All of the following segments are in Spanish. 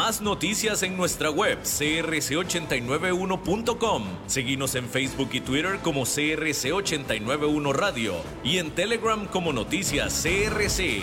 Más noticias en nuestra web crc891.com. Seguimos en Facebook y Twitter como CRC891 Radio y en Telegram como Noticias CRC.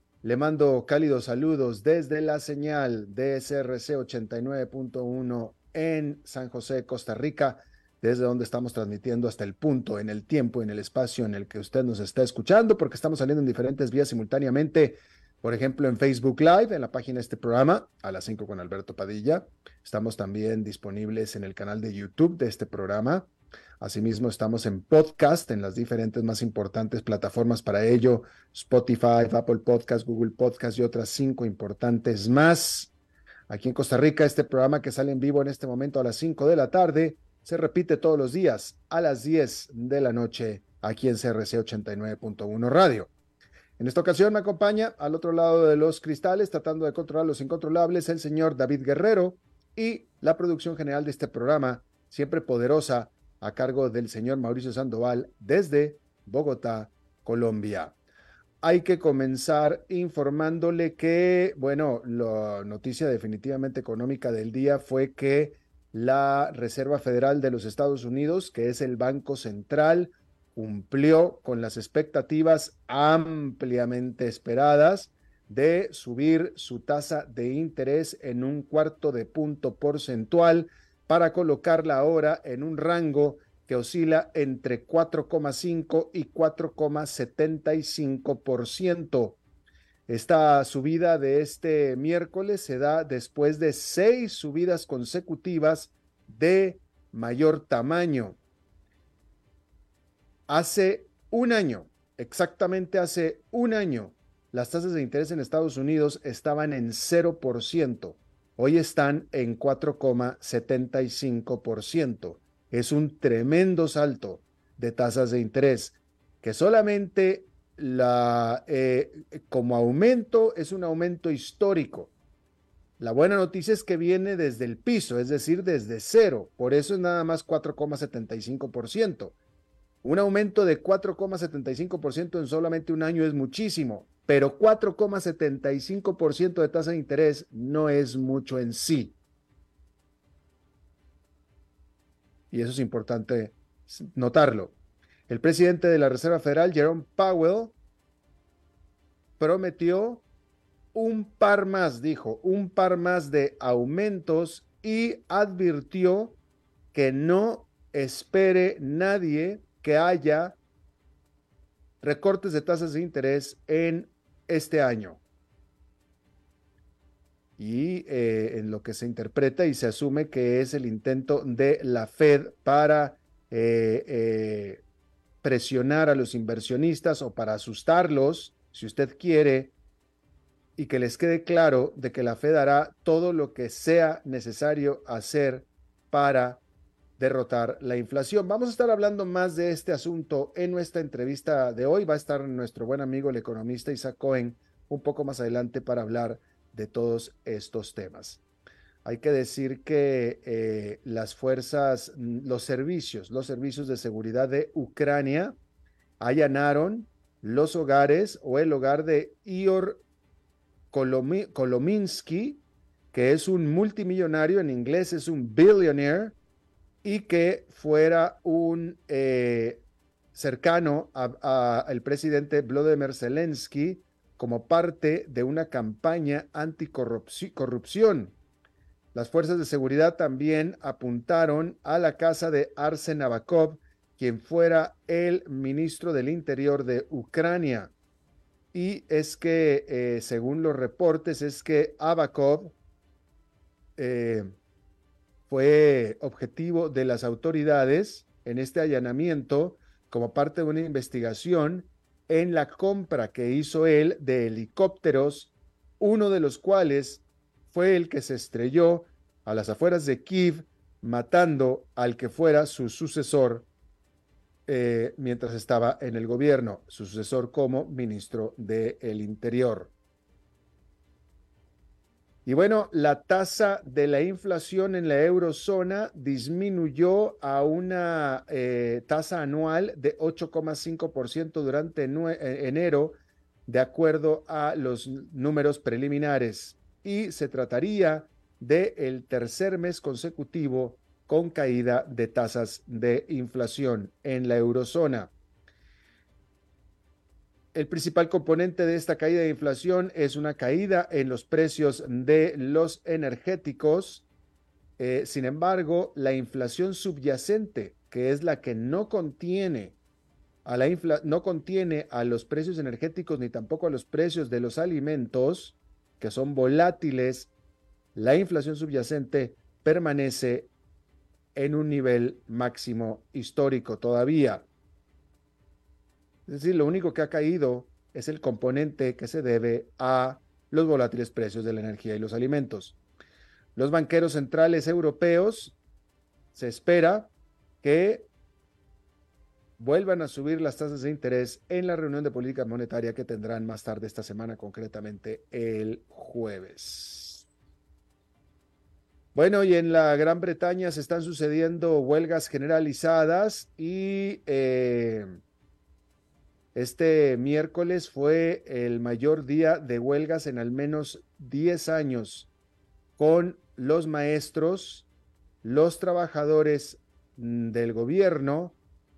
Le mando cálidos saludos desde la señal de SRC 89.1 en San José, Costa Rica, desde donde estamos transmitiendo hasta el punto, en el tiempo, en el espacio en el que usted nos está escuchando, porque estamos saliendo en diferentes vías simultáneamente por ejemplo, en Facebook Live, en la página de este programa, a las 5 con Alberto Padilla. Estamos también disponibles en el canal de YouTube de este programa. Asimismo, estamos en podcast en las diferentes más importantes plataformas para ello, Spotify, Apple Podcast, Google Podcast y otras cinco importantes más. Aquí en Costa Rica, este programa que sale en vivo en este momento a las 5 de la tarde se repite todos los días a las 10 de la noche aquí en CRC 89.1 Radio. En esta ocasión me acompaña al otro lado de los cristales, tratando de controlar los incontrolables, el señor David Guerrero y la producción general de este programa, siempre poderosa, a cargo del señor Mauricio Sandoval desde Bogotá, Colombia. Hay que comenzar informándole que, bueno, la noticia definitivamente económica del día fue que la Reserva Federal de los Estados Unidos, que es el Banco Central, cumplió con las expectativas ampliamente esperadas de subir su tasa de interés en un cuarto de punto porcentual para colocarla ahora en un rango que oscila entre 4,5 y 4,75%. Esta subida de este miércoles se da después de seis subidas consecutivas de mayor tamaño. Hace un año, exactamente hace un año, las tasas de interés en Estados Unidos estaban en 0%. Hoy están en 4,75%. Es un tremendo salto de tasas de interés que solamente la, eh, como aumento es un aumento histórico. La buena noticia es que viene desde el piso, es decir, desde cero. Por eso es nada más 4,75%. Un aumento de 4,75% en solamente un año es muchísimo, pero 4,75% de tasa de interés no es mucho en sí. Y eso es importante notarlo. El presidente de la Reserva Federal, Jerome Powell, prometió un par más, dijo, un par más de aumentos y advirtió que no espere nadie que haya recortes de tasas de interés en este año. Y eh, en lo que se interpreta y se asume que es el intento de la Fed para eh, eh, presionar a los inversionistas o para asustarlos, si usted quiere, y que les quede claro de que la Fed hará todo lo que sea necesario hacer para derrotar la inflación. Vamos a estar hablando más de este asunto en nuestra entrevista de hoy. Va a estar nuestro buen amigo el economista Isaac Cohen un poco más adelante para hablar de todos estos temas. hay que decir que eh, las fuerzas, mm, los servicios, los servicios de seguridad de Ucrania allanaron los hogares o el hogar de Ior Kolominsky, que es un multimillonario, en inglés es un billionaire, y que fuera un eh, cercano al presidente Vladimir Zelensky como parte de una campaña anticorrupción. Las fuerzas de seguridad también apuntaron a la casa de Arsen Avakov, quien fuera el ministro del Interior de Ucrania. Y es que, eh, según los reportes, es que Avakov eh, fue objetivo de las autoridades en este allanamiento como parte de una investigación en la compra que hizo él de helicópteros, uno de los cuales fue el que se estrelló a las afueras de Kiev, matando al que fuera su sucesor eh, mientras estaba en el gobierno, su sucesor como ministro del Interior. Y bueno, la tasa de la inflación en la eurozona disminuyó a una eh, tasa anual de 8,5% durante eh, enero, de acuerdo a los números preliminares. Y se trataría de el tercer mes consecutivo con caída de tasas de inflación en la eurozona. El principal componente de esta caída de inflación es una caída en los precios de los energéticos. Eh, sin embargo, la inflación subyacente, que es la que no contiene a la no contiene a los precios energéticos ni tampoco a los precios de los alimentos, que son volátiles, la inflación subyacente permanece en un nivel máximo histórico todavía. Es decir, lo único que ha caído es el componente que se debe a los volátiles precios de la energía y los alimentos. Los banqueros centrales europeos se espera que vuelvan a subir las tasas de interés en la reunión de política monetaria que tendrán más tarde esta semana, concretamente el jueves. Bueno, y en la Gran Bretaña se están sucediendo huelgas generalizadas y eh, este miércoles fue el mayor día de huelgas en al menos 10 años, con los maestros, los trabajadores mm, del gobierno,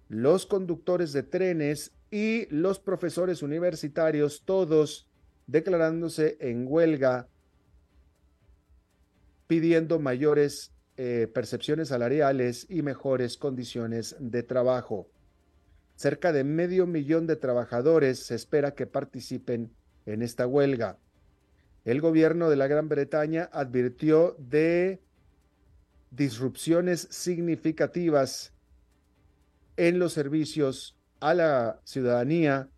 los conductores de trenes y los profesores universitarios, todos declarándose en huelga, pidiendo mayores eh, percepciones salariales y mejores condiciones de trabajo. Cerca de medio millón de trabajadores se espera que participen en esta huelga. El gobierno de la Gran Bretaña advirtió de disrupciones significativas en los servicios a la ciudadanía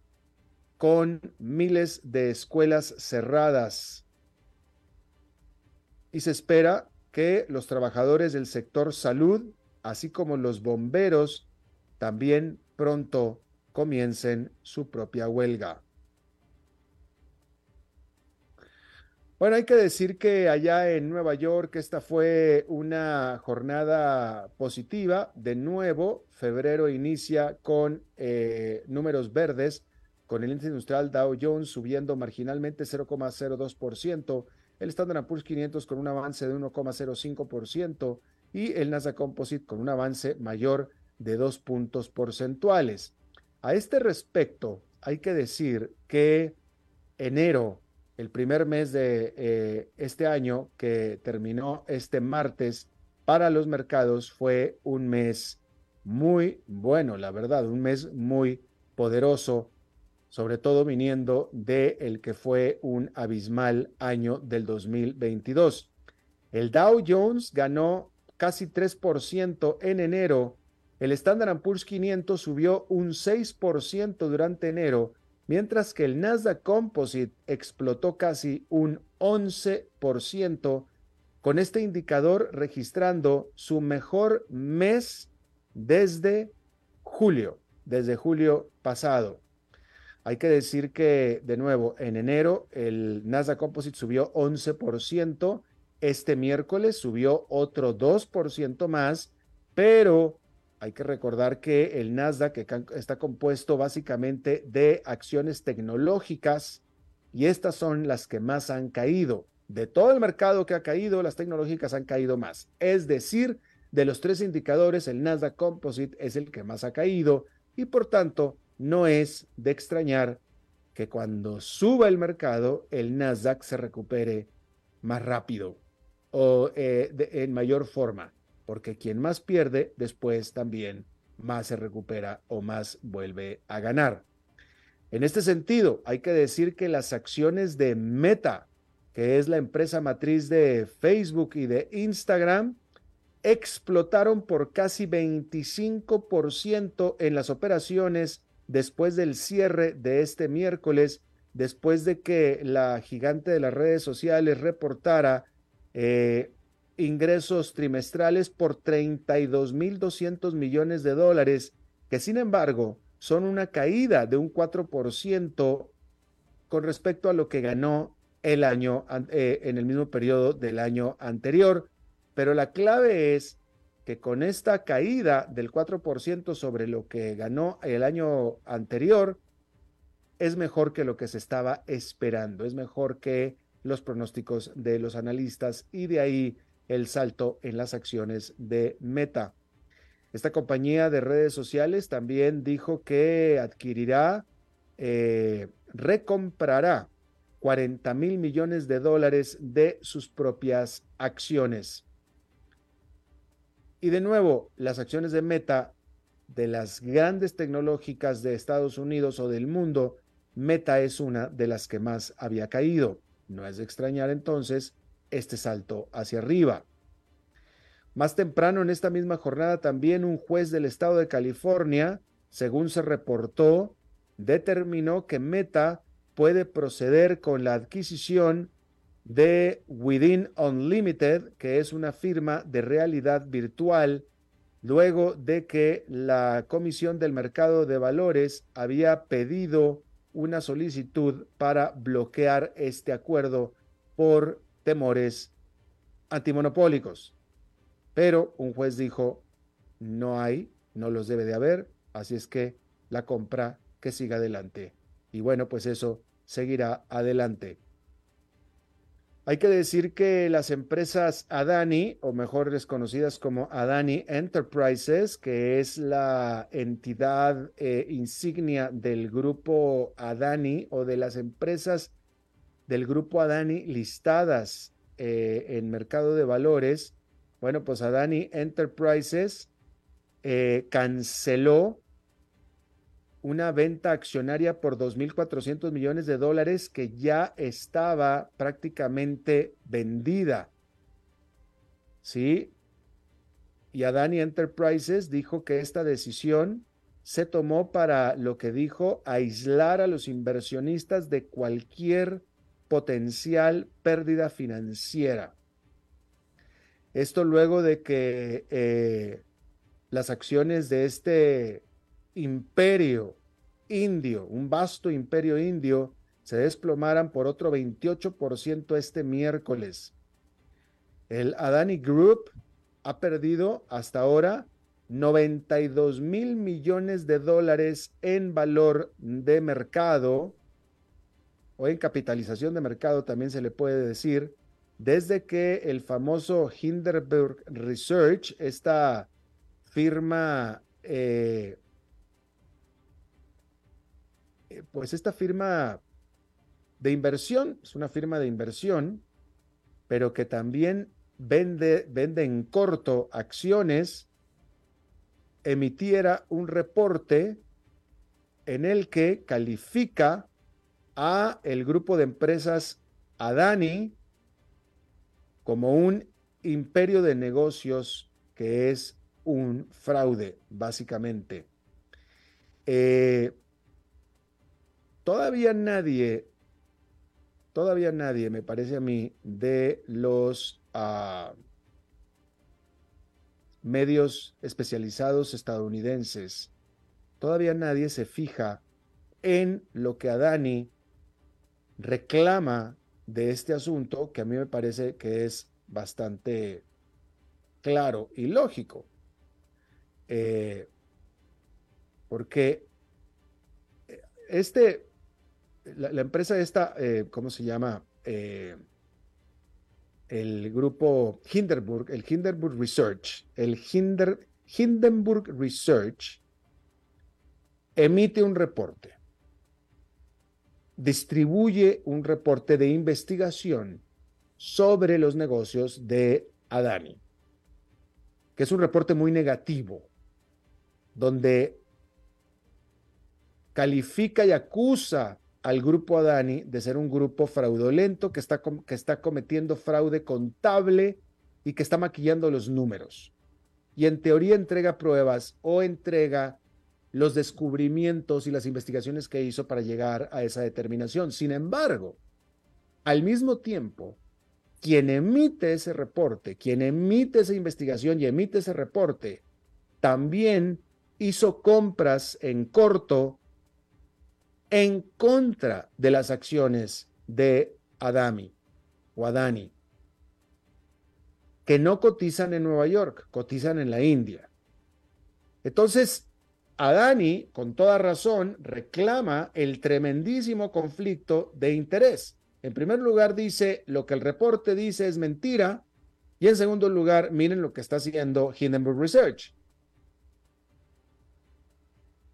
con miles de escuelas cerradas. Y se espera que los trabajadores del sector salud, así como los bomberos, también pronto comiencen su propia huelga. Bueno, hay que decir que allá en Nueva York esta fue una jornada positiva. De nuevo, febrero inicia con eh, números verdes, con el índice industrial Dow Jones subiendo marginalmente 0,02%, el Standard Poor's 500 con un avance de 1,05% y el Nasdaq Composite con un avance mayor de dos puntos porcentuales. A este respecto, hay que decir que enero, el primer mes de eh, este año que terminó este martes, para los mercados fue un mes muy bueno, la verdad, un mes muy poderoso, sobre todo viniendo de el que fue un abismal año del 2022. El Dow Jones ganó casi 3% en enero el Standard Poor's 500 subió un 6% durante enero, mientras que el Nasdaq Composite explotó casi un 11%, con este indicador registrando su mejor mes desde julio, desde julio pasado. Hay que decir que, de nuevo, en enero el Nasdaq Composite subió 11%, Este miércoles subió otro 2% más, pero hay que recordar que el Nasdaq está compuesto básicamente de acciones tecnológicas y estas son las que más han caído. De todo el mercado que ha caído, las tecnológicas han caído más. Es decir, de los tres indicadores, el Nasdaq Composite es el que más ha caído y por tanto no es de extrañar que cuando suba el mercado, el Nasdaq se recupere más rápido o eh, en mayor forma, porque quien más pierde, después también más se recupera o más vuelve a ganar. En este sentido, hay que decir que las acciones de Meta, que es la empresa matriz de Facebook y de Instagram, explotaron por casi 25% en las operaciones después del cierre de este miércoles, después de que la gigante de las redes sociales reportara eh, ingresos trimestrales por 32.200 millones de dólares, que sin embargo son una caída de un 4% con respecto a lo que ganó el año eh, en el mismo periodo del año anterior. Pero la clave es que con esta caída del 4% sobre lo que ganó el año anterior, es mejor que lo que se estaba esperando, es mejor que los pronósticos de los analistas y de ahí el salto en las acciones de Meta. Esta compañía de redes sociales también dijo que adquirirá, eh, recomprará 40 mil millones de dólares de sus propias acciones. Y de nuevo, las acciones de Meta de las grandes tecnológicas de Estados Unidos o del mundo, Meta es una de las que más había caído. No es de extrañar entonces este salto hacia arriba. Más temprano en esta misma jornada también un juez del estado de California, según se reportó, determinó que Meta puede proceder con la adquisición de Within Unlimited, que es una firma de realidad virtual, luego de que la Comisión del Mercado de Valores había pedido una solicitud para bloquear este acuerdo por temores antimonopólicos. Pero un juez dijo, no hay, no los debe de haber, así es que la compra que siga adelante. Y bueno, pues eso seguirá adelante. Hay que decir que las empresas Adani, o mejor conocidas como Adani Enterprises, que es la entidad eh, insignia del grupo Adani o de las empresas del grupo Adani listadas eh, en mercado de valores, bueno, pues Adani Enterprises eh, canceló una venta accionaria por 2.400 millones de dólares que ya estaba prácticamente vendida. ¿Sí? Y Adani Enterprises dijo que esta decisión se tomó para lo que dijo aislar a los inversionistas de cualquier potencial pérdida financiera. Esto luego de que eh, las acciones de este imperio indio, un vasto imperio indio, se desplomaran por otro 28% este miércoles. El Adani Group ha perdido hasta ahora 92 mil millones de dólares en valor de mercado o en capitalización de mercado también se le puede decir, desde que el famoso Hindenburg Research, esta firma eh, eh, pues esta firma de inversión, es una firma de inversión, pero que también vende, vende en corto acciones, emitiera un reporte en el que califica a el grupo de empresas Adani como un imperio de negocios que es un fraude, básicamente. Eh, todavía nadie, todavía nadie, me parece a mí, de los ah, medios especializados estadounidenses, todavía nadie se fija en lo que Adani reclama de este asunto, que a mí me parece que es bastante claro y lógico. Eh, porque eh, este, la, empresa esta, eh, ¿cómo se llama? el grupo Hindenburg, el Hindenburg Research, el Hindenburg Research emite un reporte, distribuye un reporte de investigación sobre los negocios de Adani, que es un reporte muy negativo, donde califica y acusa al grupo Adani de ser un grupo fraudulento que está, que está cometiendo fraude contable y que está maquillando los números. Y en teoría entrega pruebas o entrega los descubrimientos y las investigaciones que hizo para llegar a esa determinación. Sin embargo, al mismo tiempo, quien emite ese reporte, quien emite esa investigación y emite ese reporte, también hizo compras en corto en contra de las acciones de Adami o Adani, que no cotizan en Nueva York, cotizan en la India. Entonces, Adani, con toda razón, reclama el tremendísimo conflicto de interés. En primer lugar, dice lo que el reporte dice es mentira. Y en segundo lugar, miren lo que está haciendo Hindenburg Research.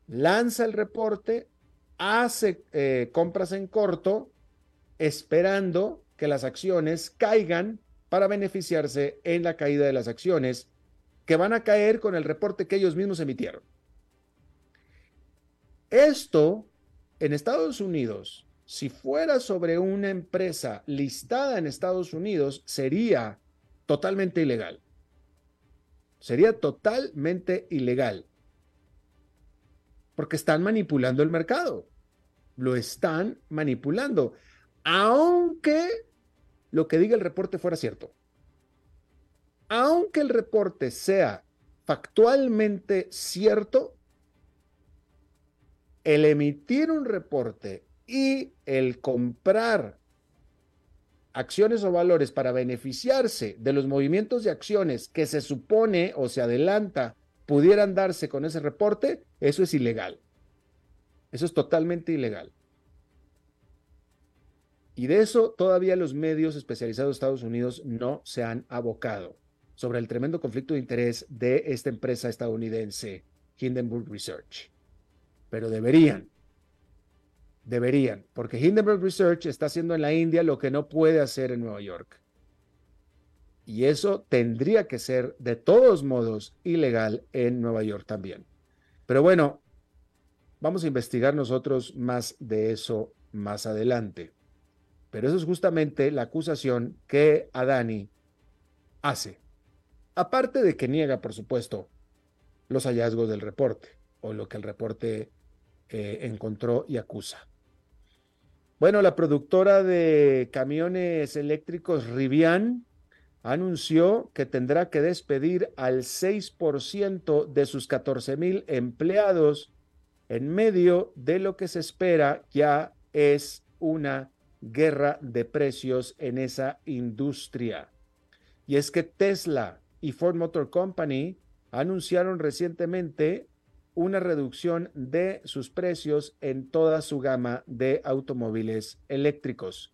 Lanza el reporte, hace eh, compras en corto esperando que las acciones caigan para beneficiarse en la caída de las acciones que van a caer con el reporte que ellos mismos emitieron. Esto en Estados Unidos, si fuera sobre una empresa listada en Estados Unidos, sería totalmente ilegal. Sería totalmente ilegal. Porque están manipulando el mercado lo están manipulando, aunque lo que diga el reporte fuera cierto. Aunque el reporte sea factualmente cierto, el emitir un reporte y el comprar acciones o valores para beneficiarse de los movimientos de acciones que se supone o se adelanta pudieran darse con ese reporte, eso es ilegal. Eso es totalmente ilegal. Y de eso todavía los medios especializados de Estados Unidos no se han abocado sobre el tremendo conflicto de interés de esta empresa estadounidense, Hindenburg Research. Pero deberían, deberían, porque Hindenburg Research está haciendo en la India lo que no puede hacer en Nueva York. Y eso tendría que ser de todos modos ilegal en Nueva York también. Pero bueno, Vamos a investigar nosotros más de eso más adelante. Pero eso es justamente la acusación que Adani hace. Aparte de que niega, por supuesto, los hallazgos del reporte o lo que el reporte eh, encontró y acusa. Bueno, la productora de camiones eléctricos Rivian anunció que tendrá que despedir al 6% de sus 14 mil empleados en medio de lo que se espera ya es una guerra de precios en esa industria. Y es que Tesla y Ford Motor Company anunciaron recientemente una reducción de sus precios en toda su gama de automóviles eléctricos.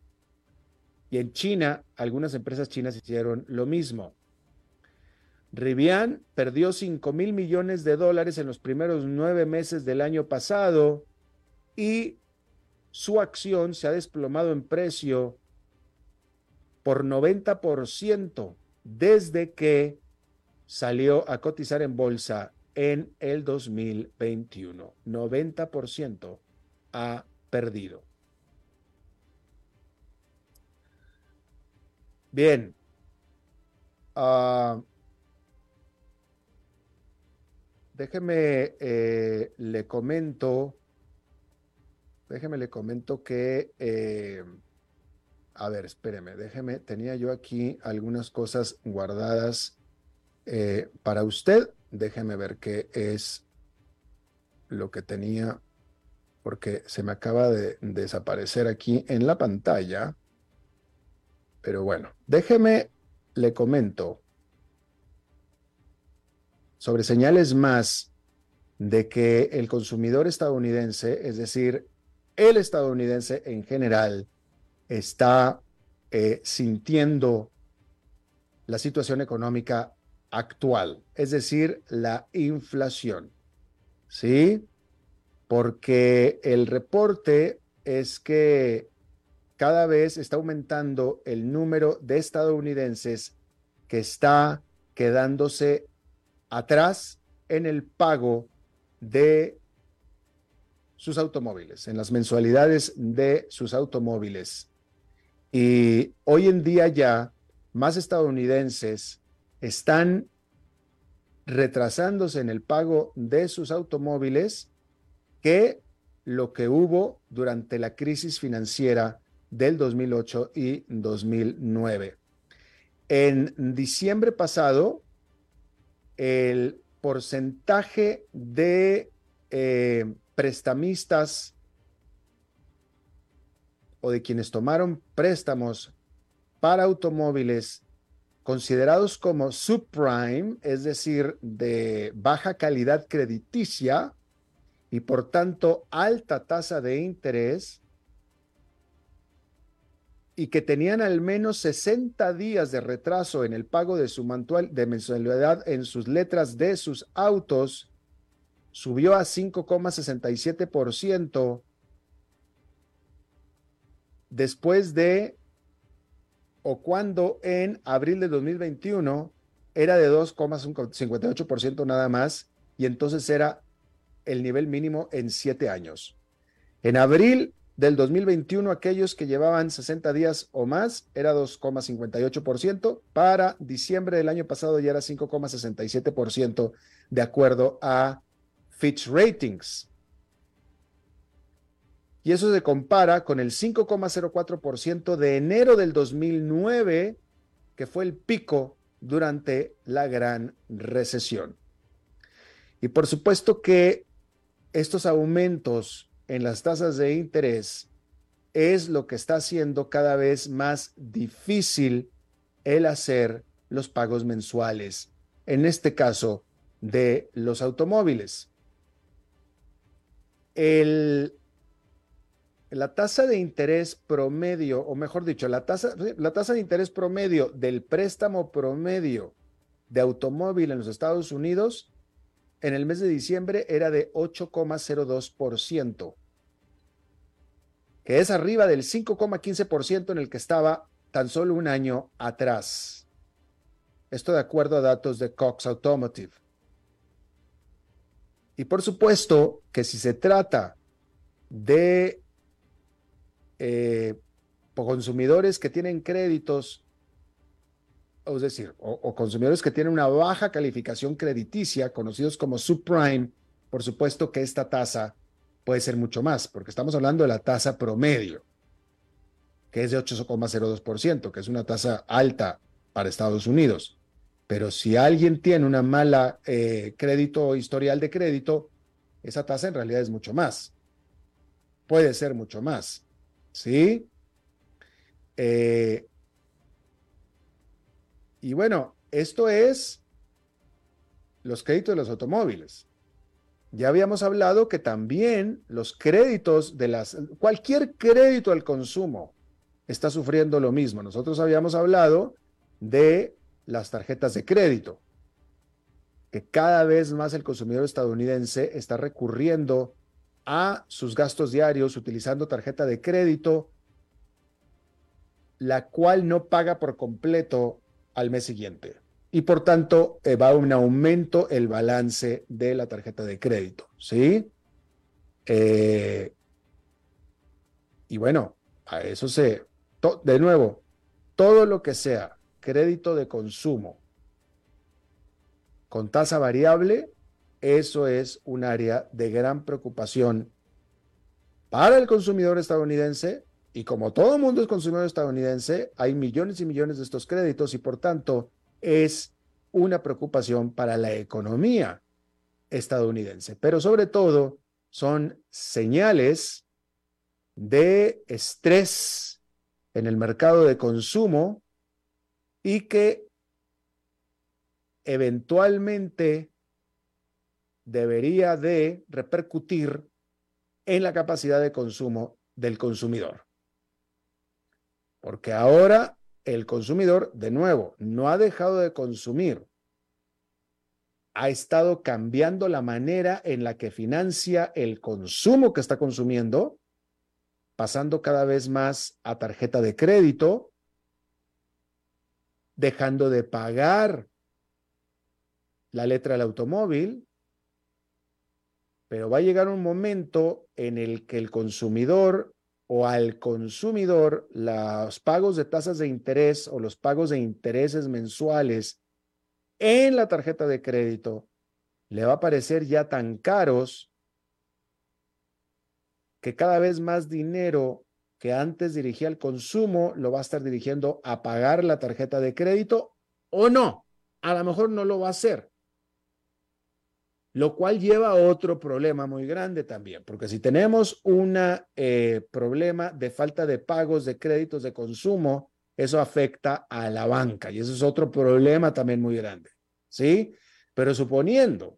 Y en China, algunas empresas chinas hicieron lo mismo. Rivian perdió 5 mil millones de dólares en los primeros nueve meses del año pasado y su acción se ha desplomado en precio por 90% desde que salió a cotizar en bolsa en el 2021. 90% ha perdido. Bien. Uh, Déjeme, eh, le comento, déjeme, le comento que, eh, a ver, espéreme, déjeme, tenía yo aquí algunas cosas guardadas eh, para usted. Déjeme ver qué es lo que tenía, porque se me acaba de desaparecer aquí en la pantalla. Pero bueno, déjeme le comento sobre señales más de que el consumidor estadounidense, es decir, el estadounidense en general, está eh, sintiendo la situación económica actual, es decir, la inflación. ¿Sí? Porque el reporte es que cada vez está aumentando el número de estadounidenses que está quedándose atrás en el pago de sus automóviles, en las mensualidades de sus automóviles. Y hoy en día ya más estadounidenses están retrasándose en el pago de sus automóviles que lo que hubo durante la crisis financiera del 2008 y 2009. En diciembre pasado, el porcentaje de eh, prestamistas o de quienes tomaron préstamos para automóviles considerados como subprime, es decir, de baja calidad crediticia y por tanto alta tasa de interés, y que tenían al menos 60 días de retraso en el pago de su de mensualidad en sus letras de sus autos, subió a 5,67% después de o cuando en abril de 2021 era de 2,58% nada más y entonces era el nivel mínimo en siete años. En abril del 2021, aquellos que llevaban 60 días o más era 2,58%. Para diciembre del año pasado ya era 5,67% de acuerdo a Fitch Ratings. Y eso se compara con el 5,04% de enero del 2009, que fue el pico durante la gran recesión. Y por supuesto que estos aumentos en las tasas de interés es lo que está haciendo cada vez más difícil el hacer los pagos mensuales, en este caso de los automóviles. El, la tasa de interés promedio, o mejor dicho, la tasa, la tasa de interés promedio del préstamo promedio de automóvil en los Estados Unidos en el mes de diciembre era de 8,02%, que es arriba del 5,15% en el que estaba tan solo un año atrás. Esto de acuerdo a datos de Cox Automotive. Y por supuesto que si se trata de eh, consumidores que tienen créditos es decir, o, consumidores que tienen una baja calificación crediticia, conocidos como subprime, por supuesto que esta tasa puede ser mucho más, porque estamos hablando de la tasa promedio, que es de 8,02%, que es una tasa alta para Estados Unidos. Pero si alguien tiene una mala eh, crédito o historial de crédito, esa tasa en realidad es mucho más. Puede ser mucho más. ¿Sí? Eh, y bueno, esto es los créditos de los automóviles. Ya habíamos hablado que también los créditos de las, cualquier crédito al consumo está sufriendo lo mismo. Nosotros habíamos hablado de las tarjetas de crédito, que cada vez más el consumidor estadounidense está recurriendo a sus gastos diarios utilizando tarjeta de crédito, la cual no paga por completo al mes siguiente. Y por tanto, eh, va un aumento el balance de la tarjeta de crédito, ¿sí? Eh, y bueno, a eso se, de nuevo, todo lo que sea crédito de consumo con tasa variable, eso es un área de gran preocupación para el consumidor estadounidense y como todo mundo es consumidor estadounidense, hay millones y millones de estos créditos y por tanto es una preocupación para la economía estadounidense. Pero sobre todo son señales de estrés en el mercado de consumo y que eventualmente debería de repercutir en la capacidad de consumo del consumidor. Porque ahora el consumidor, de nuevo, no ha dejado de consumir, ha estado cambiando la manera en la que financia el consumo que está consumiendo, pasando cada vez más a tarjeta de crédito, dejando de pagar la letra del automóvil, pero va a llegar un momento en el que el consumidor o al consumidor los pagos de tasas de interés o los pagos de intereses mensuales en la tarjeta de crédito le va a parecer ya tan caros que cada vez más dinero que antes dirigía al consumo lo va a estar dirigiendo a pagar la tarjeta de crédito o no. A lo mejor no lo va a hacer. Lo cual lleva a otro problema muy grande también, porque si tenemos un eh, problema de falta de pagos de créditos de consumo, eso afecta a la banca y eso es otro problema también muy grande. ¿sí? Pero suponiendo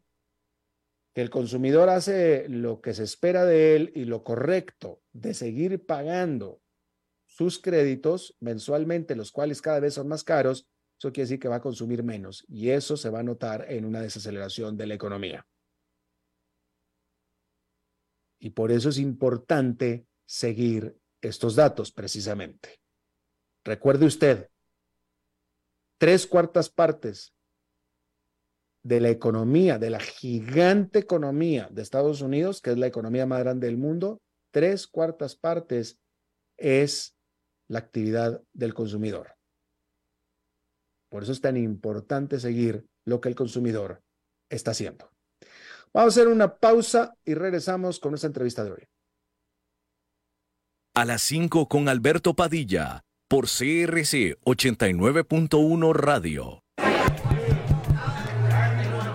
que el consumidor hace lo que se espera de él y lo correcto de seguir pagando sus créditos mensualmente, los cuales cada vez son más caros, eso quiere decir que va a consumir menos y eso se va a notar en una desaceleración de la economía. Y por eso es importante seguir estos datos precisamente. Recuerde usted, tres cuartas partes de la economía, de la gigante economía de Estados Unidos, que es la economía más grande del mundo, tres cuartas partes es la actividad del consumidor. Por eso es tan importante seguir lo que el consumidor está haciendo. Vamos a hacer una pausa y regresamos con nuestra entrevista de hoy. A las 5 con Alberto Padilla, por CRC 89.1 Radio.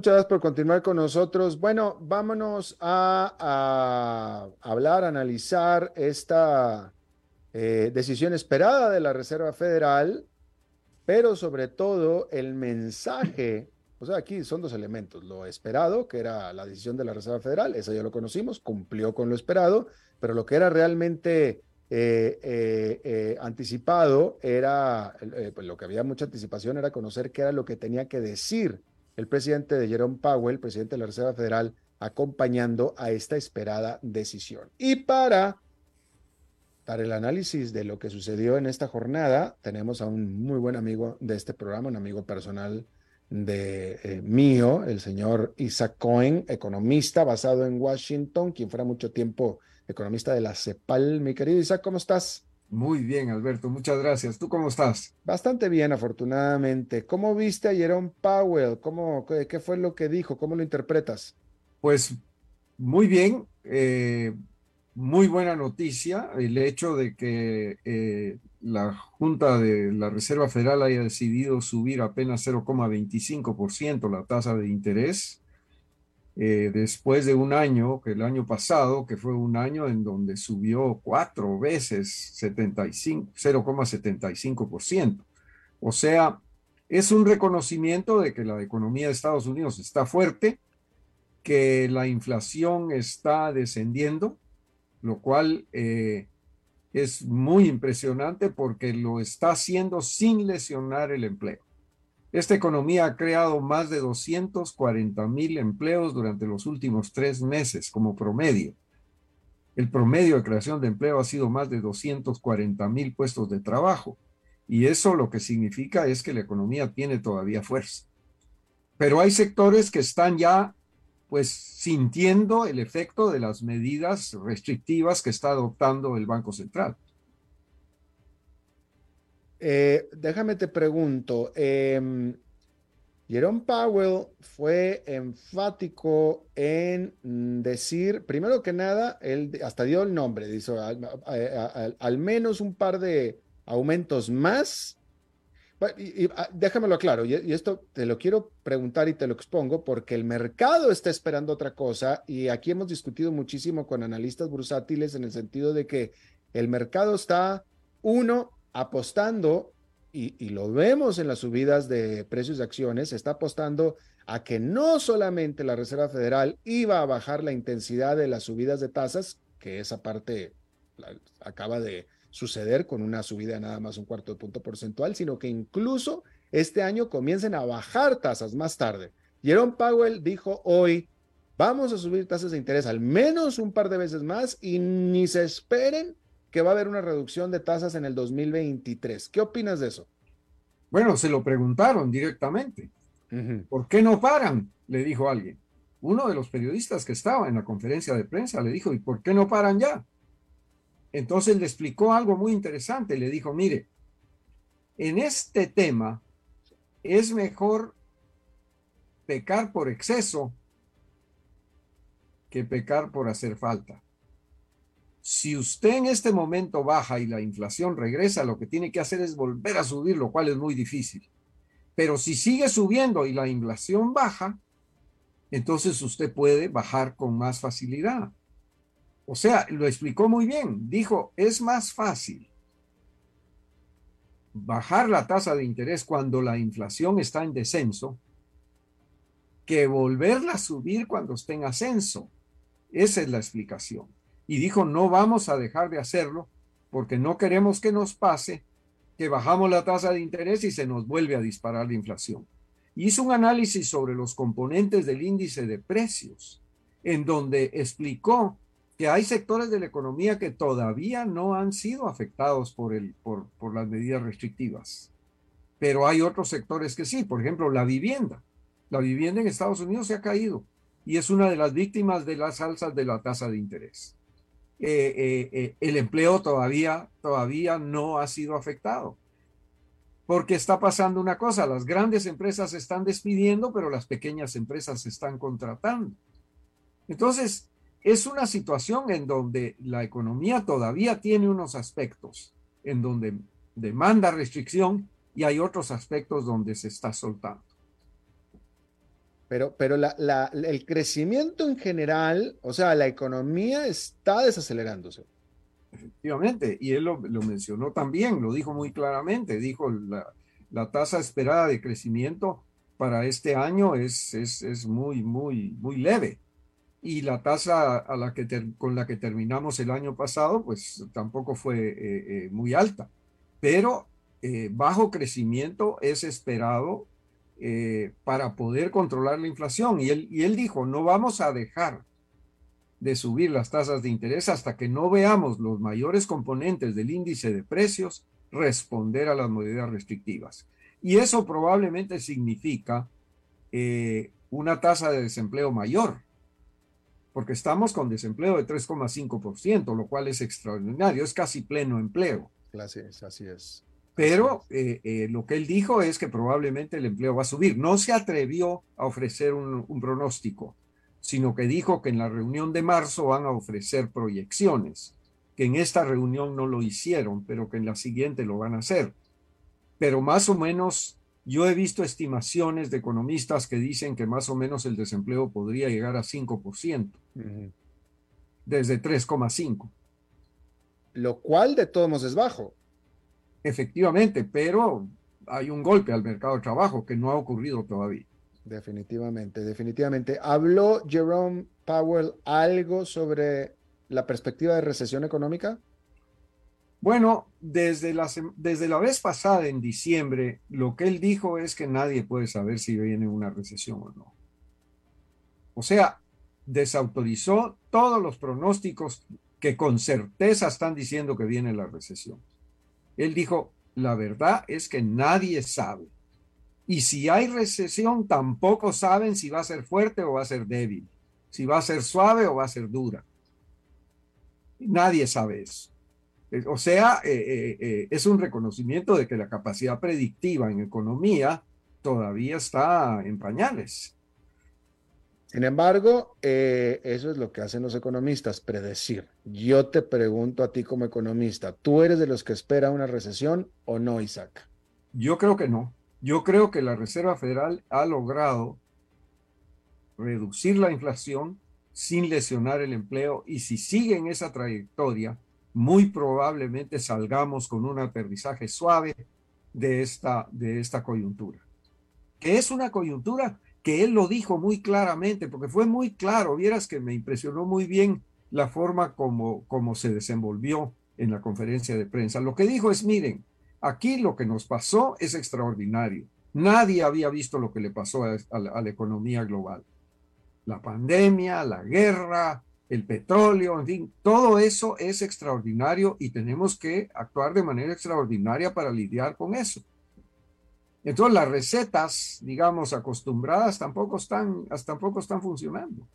Muchas gracias por continuar con nosotros. Bueno, vámonos a, hablar, analizar esta eh, decisión esperada de la Reserva Federal, pero sobre todo el mensaje. O sea, aquí son dos elementos. Lo esperado, que era la decisión de la Reserva Federal, eso ya lo conocimos, cumplió con lo esperado, pero lo que era realmente eh, eh, anticipado era, pues lo que había mucha anticipación era conocer qué era lo que tenía que decir el presidente de Jerome Powell, presidente de la Reserva Federal, acompañando a esta esperada decisión. Y para el análisis de lo que sucedió en esta jornada, tenemos a un muy buen amigo de este programa, un amigo personal de eh, mío, el señor Isaac Cohen, economista basado en Washington, quien fuera mucho tiempo economista de la CEPAL. Mi querido Isaac, ¿cómo estás? Muy bien, Alberto, muchas gracias. ¿Tú cómo estás? Bastante bien, afortunadamente. ¿Cómo viste a Jerome Powell? ¿Cómo, qué, fue lo que dijo? ¿Cómo lo interpretas? Pues muy bien, eh, muy buena noticia el hecho de que eh, la Junta de la Reserva Federal haya decidido subir apenas 0,25% la tasa de interés eh, después de un año, que el año pasado, que fue un año en donde subió cuatro veces 0,75%. O sea, es un reconocimiento de que la economía de Estados Unidos está fuerte, que la inflación está descendiendo, lo cual eh, es muy impresionante porque lo está haciendo sin lesionar el empleo. Esta economía ha creado más de 240 mil empleos durante los últimos tres meses como promedio. El promedio de creación de empleo ha sido más de 240 mil puestos de trabajo. Y eso lo que significa es que la economía tiene todavía fuerza. Pero hay sectores que están ya pues sintiendo el efecto de las medidas restrictivas que está adoptando el Banco Central. Eh, déjame te pregunto, eh, Jerome Powell fue enfático en decir, primero que nada, él hasta dio el nombre, dice al menos un par de aumentos más y, ah, déjamelo claro, y, esto te lo quiero preguntar y te lo expongo porque el mercado está esperando otra cosa y aquí hemos discutido muchísimo con analistas bursátiles en el sentido de que el mercado está, uno, apostando, y, lo vemos en las subidas de precios de acciones, está apostando a que no solamente la Reserva Federal iba a bajar la intensidad de las subidas de tasas, que esa parte acaba de, suceder con una subida nada más un cuarto de punto porcentual, sino que incluso este año comiencen a bajar tasas más tarde. Jerome Powell dijo hoy, vamos a subir tasas de interés al menos un par de veces más y ni se esperen que va a haber una reducción de tasas en el 2023. ¿Qué opinas de eso? Bueno, se lo preguntaron directamente. ¿Por qué no paran? Le dijo alguien. Uno de los periodistas que estaba en la conferencia de prensa le dijo, ¿y por qué no paran ya? Entonces le explicó algo muy interesante. Le dijo, mire, en este tema es mejor pecar por exceso que pecar por hacer falta. Si usted en este momento baja y la inflación regresa, lo que tiene que hacer es volver a subir, lo cual es muy difícil. Pero si sigue subiendo y la inflación baja, entonces usted puede bajar con más facilidad. O sea, lo explicó muy bien. Dijo, es más fácil bajar la tasa de interés cuando la inflación está en descenso que volverla a subir cuando esté en ascenso. Esa es la explicación. Y dijo, no vamos a dejar de hacerlo porque no queremos que nos pase que bajamos la tasa de interés y se nos vuelve a disparar la inflación. Hizo un análisis sobre los componentes del índice de precios, en donde explicó que hay sectores de la economía que todavía no han sido afectados por, el, por, por las medidas restrictivas, pero hay otros sectores que sí, por ejemplo, la vivienda. La vivienda en Estados Unidos se ha caído y es una de las víctimas de las alzas de la tasa de interés. Eh, eh, el empleo todavía, todavía no ha sido afectado. Porque está pasando una cosa, las grandes empresas están despidiendo, pero las pequeñas empresas están contratando. Entonces, es una situación en donde la economía todavía tiene unos aspectos en donde demanda restricción y hay otros aspectos donde se está soltando. Pero, pero el crecimiento en general, o sea, la economía está desacelerándose. Efectivamente, y él lo, mencionó también, lo dijo muy claramente, dijo la, la, tasa esperada de crecimiento para este año es, es, es muy, muy, muy leve y la tasa a la que con la que terminamos el año pasado, pues tampoco fue eh, eh, muy alta, pero eh, bajo crecimiento es esperado para poder controlar la inflación. Y él, y él dijo, no vamos a dejar de subir las tasas de interés hasta que no veamos los mayores componentes del índice de precios responder a las medidas restrictivas. Y eso probablemente significa una tasa de desempleo mayor porque estamos con desempleo de 3,5%, lo cual es extraordinario, es casi pleno empleo. Así es, así es. Pero eh, eh, lo que él dijo es que probablemente el empleo va a subir. No se atrevió a ofrecer un, un pronóstico, sino que dijo que en la reunión de marzo van a ofrecer proyecciones, que en esta reunión no lo hicieron, pero que en la siguiente lo van a hacer. Pero más o menos yo he visto estimaciones de economistas que dicen que más o menos el desempleo podría llegar a 5%, desde 3,5%. Lo cual de todos modos es bajo. Efectivamente, pero hay un golpe al mercado de trabajo que no ha ocurrido todavía. Definitivamente, definitivamente. ¿Habló Jerome Powell algo sobre la perspectiva de recesión económica? Bueno, desde la, desde la vez pasada, en diciembre, lo que él dijo es que nadie puede saber si viene una recesión o no. O sea, desautorizó todos los pronósticos que con certeza están diciendo que viene la recesión. Él dijo, la verdad es que nadie sabe. Y si hay recesión, tampoco saben si va a ser fuerte o va a ser débil, si va a ser suave o va a ser dura. Nadie sabe eso. O sea, eh, eh, eh, es un reconocimiento de que la capacidad predictiva en economía todavía está en pañales. Sin embargo, eso es lo que hacen los economistas, predecir. Yo te pregunto a ti como economista, ¿tú eres de los que espera una recesión o no, Isaac? Yo creo que no. Yo creo que la Reserva Federal ha logrado reducir la inflación sin lesionar el empleo y si sigue en esa trayectoria, muy probablemente salgamos con un aterrizaje suave de esta, de esta coyuntura. Que es una coyuntura que él lo dijo muy claramente, porque fue muy claro, vieras que me impresionó muy bien la forma como, como se desenvolvió en la conferencia de prensa. Lo que dijo es, miren, aquí lo que nos pasó es extraordinario. Nadie había visto lo que le pasó a, a la economía global. La pandemia, la guerra, el petróleo, en fin, todo eso es extraordinario y tenemos que actuar de manera extraordinaria para lidiar con eso. Entonces las recetas, digamos, acostumbradas tampoco están, tampoco están funcionando.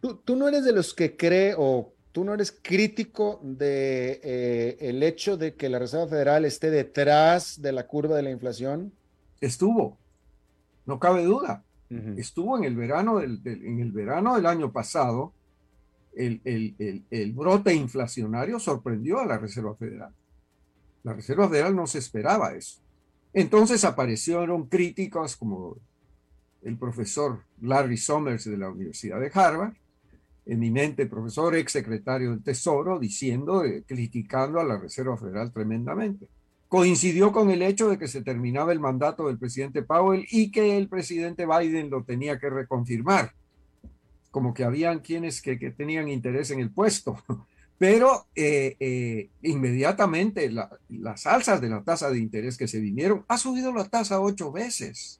¿Tú, no eres de los que cree o tú no eres crítico de eh, el hecho de que la Reserva Federal esté detrás de la curva de la inflación? Estuvo, no cabe duda. Estuvo en el verano del, en el verano del año pasado, el, el, el, brote inflacionario sorprendió a la Reserva Federal. La Reserva Federal no se esperaba eso. Entonces aparecieron críticos como el profesor Larry Summers de la Universidad de Harvard, eminente profesor, ex secretario del Tesoro, diciendo, eh, criticando a la Reserva Federal tremendamente coincidió con el hecho de que se terminaba el mandato del presidente Powell y que el presidente Biden lo tenía que reconfirmar, como que habían quienes que, tenían interés en el puesto. Pero eh, eh, inmediatamente las alzas de la tasa de interés que se vinieron, ha subido la tasa ocho veces.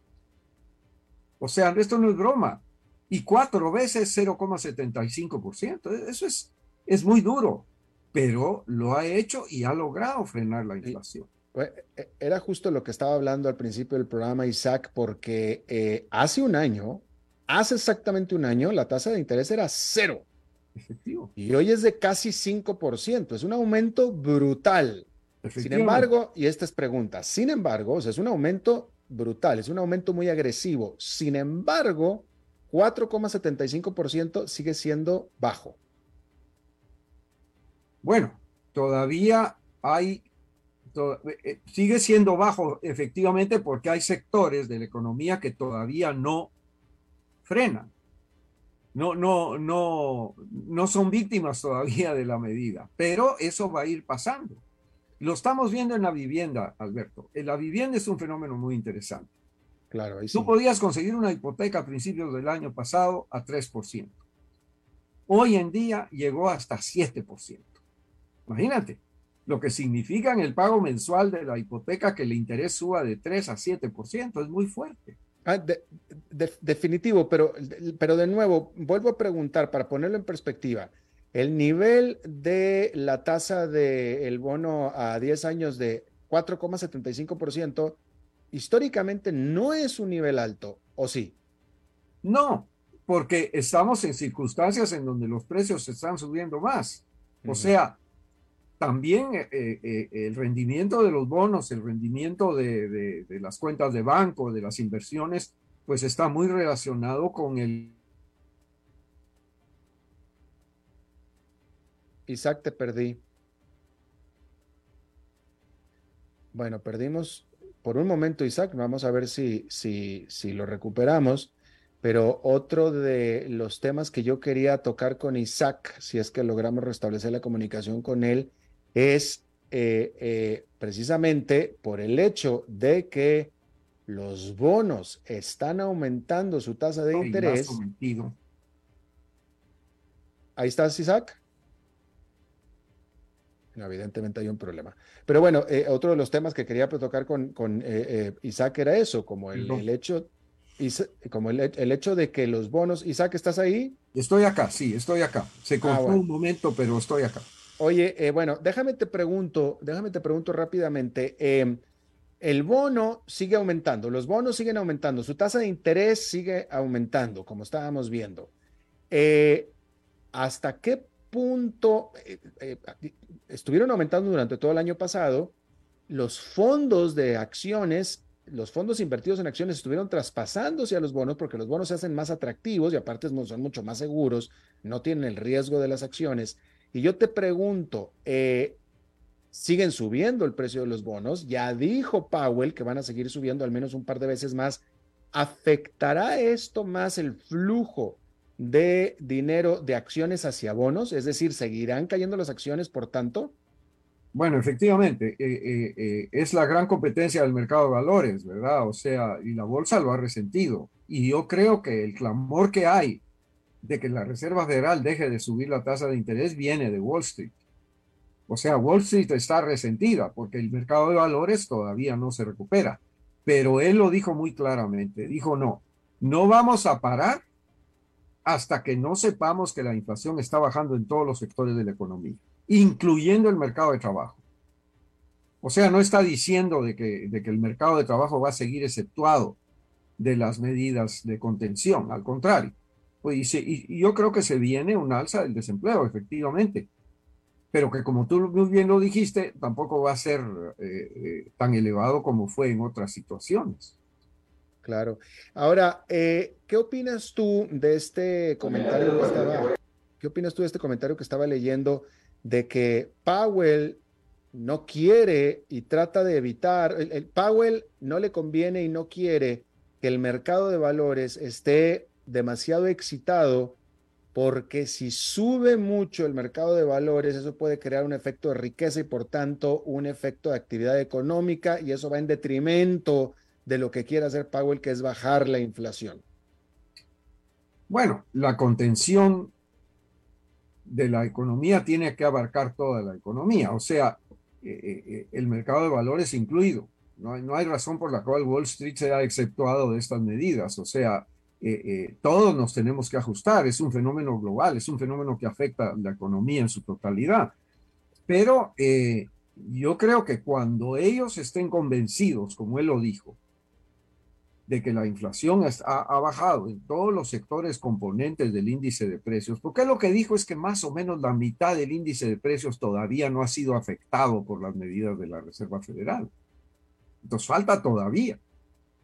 O sea, esto no es broma. Y cuatro veces 0,75%. Eso es, es muy duro, pero lo ha hecho y ha logrado frenar la inflación. E, era justo lo que estaba hablando al principio del programa, Isaac, porque eh, hace un año, hace exactamente un año, la tasa de interés era cero. Efectivo. Y hoy es de casi 5%. Es un aumento brutal. Sin embargo, y esta es pregunta, sin embargo, o sea, es un aumento brutal, es un aumento muy agresivo. Sin embargo, 4,75% sigue siendo bajo. Bueno, todavía hay eh, sigue siendo bajo efectivamente porque hay sectores de la economía que todavía no frenan. No, no, no, no son víctimas todavía de la medida, pero eso va a ir pasando. Lo estamos viendo en la vivienda, Alberto. En la vivienda es un fenómeno muy interesante. Claro, Tú podías conseguir una hipoteca a principios del año pasado a 3%. Hoy en día llegó hasta 7%. Imagínate lo que significa en el pago mensual de la hipoteca que el interés suba de 3 a 7%, es muy fuerte. Ah, definitivo, pero, pero de nuevo, vuelvo a preguntar para ponerlo en perspectiva. El nivel de la tasa del bono a 10 años de 4,75% históricamente no es un nivel alto, ¿o sí? No, porque estamos en circunstancias en donde los precios se están subiendo más. O sea, también eh, eh, eh, el rendimiento de los bonos, el rendimiento de, las cuentas de banco, de las inversiones, pues está muy relacionado con el... Isaac, te perdí. Bueno, perdimos por un momento Isaac, vamos a ver si, si, si lo recuperamos. Pero otro de los temas que yo quería tocar con Isaac, si es que logramos restablecer la comunicación con él, es eh, eh, precisamente por el hecho de que los bonos están aumentando su tasa de interés. Ahí estás, Isaac. Evidentemente hay un problema. Pero bueno, eh, otro de los temas que quería tocar con, con Isaac era eso, como el, el hecho como el, hecho de que los bonos, Isaac, ¿estás ahí? Estoy acá, sí, estoy acá. Se ah, cortó un momento, pero estoy acá. Oye, eh, bueno, déjame te pregunto, déjame te pregunto rápidamente. Em, el bono sigue aumentando, los bonos siguen aumentando, su tasa de interés sigue aumentando, como estábamos viendo. Eh, ¿Hasta qué punto eh, estuvieron aumentando durante todo el año pasado? Los fondos de acciones los fondos invertidos en acciones estuvieron traspasándose a los bonos porque los bonos se hacen más atractivos y aparte son mucho más seguros, no tienen el riesgo de las acciones. Y yo te pregunto, eh, siguen subiendo el precio de los bonos, ya dijo Powell que van a seguir subiendo al menos un par de veces más. ¿Afectará esto más el flujo de dinero de acciones hacia bonos? Es decir, ¿seguirán cayendo las acciones por tanto? Bueno, efectivamente, eh, eh, es la gran competencia del mercado de valores, ¿verdad? O sea, y la bolsa lo ha resentido. Y yo creo que el clamor que hay de que la Reserva Federal deje de subir la tasa de interés viene de Wall Street. O sea, Wall Street está resentida porque el mercado de valores todavía no se recupera. Pero él lo dijo muy claramente. Dijo, no, no vamos a parar hasta que no sepamos que la inflación está bajando en todos los sectores de la economía incluyendo el mercado de trabajo. O sea, no está diciendo de que, de que el mercado de trabajo va a seguir exceptuado de las medidas de contención, al contrario. Pues, y, yo creo que se viene un alza del desempleo, efectivamente, pero que como tú muy bien lo dijiste, tampoco va a ser eh, eh, tan elevado como fue en otras situaciones. Claro. Ahora, eh, ¿qué opinas tú de este comentario que estaba, qué opinas tú de este comentario que estaba leyendo de que Powell no quiere y trata de evitar, el, Powell no le conviene y no quiere que el mercado de valores esté demasiado excitado porque si sube mucho el mercado de valores, eso puede crear un efecto de riqueza y por tanto un efecto de actividad económica y eso va en detrimento de lo que quiere hacer Powell, que es bajar la inflación. Bueno, la contención de la economía tiene que abarcar toda la economía, o sea, eh, eh, eh, el mercado de valores incluido. No hay, no hay, razón por la cual Wall Street sea exceptuado de estas medidas, o sea, todos nos tenemos que ajustar, es un fenómeno global, es un fenómeno que afecta la economía en su totalidad. Pero yo creo que cuando ellos estén convencidos, como él lo dijo, de que la inflación ha, bajado en todos los sectores componentes del índice de precios, porque lo que dijo es que más o menos la mitad del índice de precios todavía no ha sido afectado por las medidas de la Reserva Federal. Entonces falta todavía.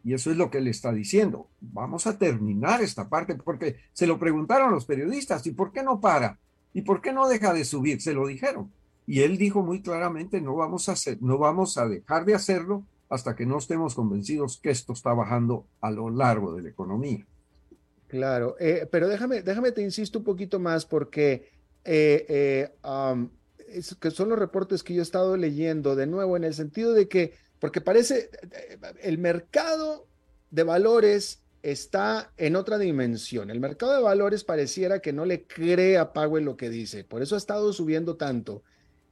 Y eso es lo que él está diciendo. Vamos a terminar esta parte porque se lo preguntaron los periodistas, ¿y por qué no para? ¿Y por qué no deja de subir? Se lo dijeron. Y él dijo muy claramente, no vamos a hacer, no vamos a dejar de hacerlo hasta que no estemos convencidos que esto está bajando a lo largo de la economía. Claro, eh, pero déjame, déjame te insisto un poquito más porque eh, eh, que son los reportes que yo he estado leyendo de nuevo en el sentido de que, porque parece, el mercado de valores está en otra dimensión. El mercado de valores pareciera que no le cree a Powell lo que dice, por eso ha estado subiendo tanto.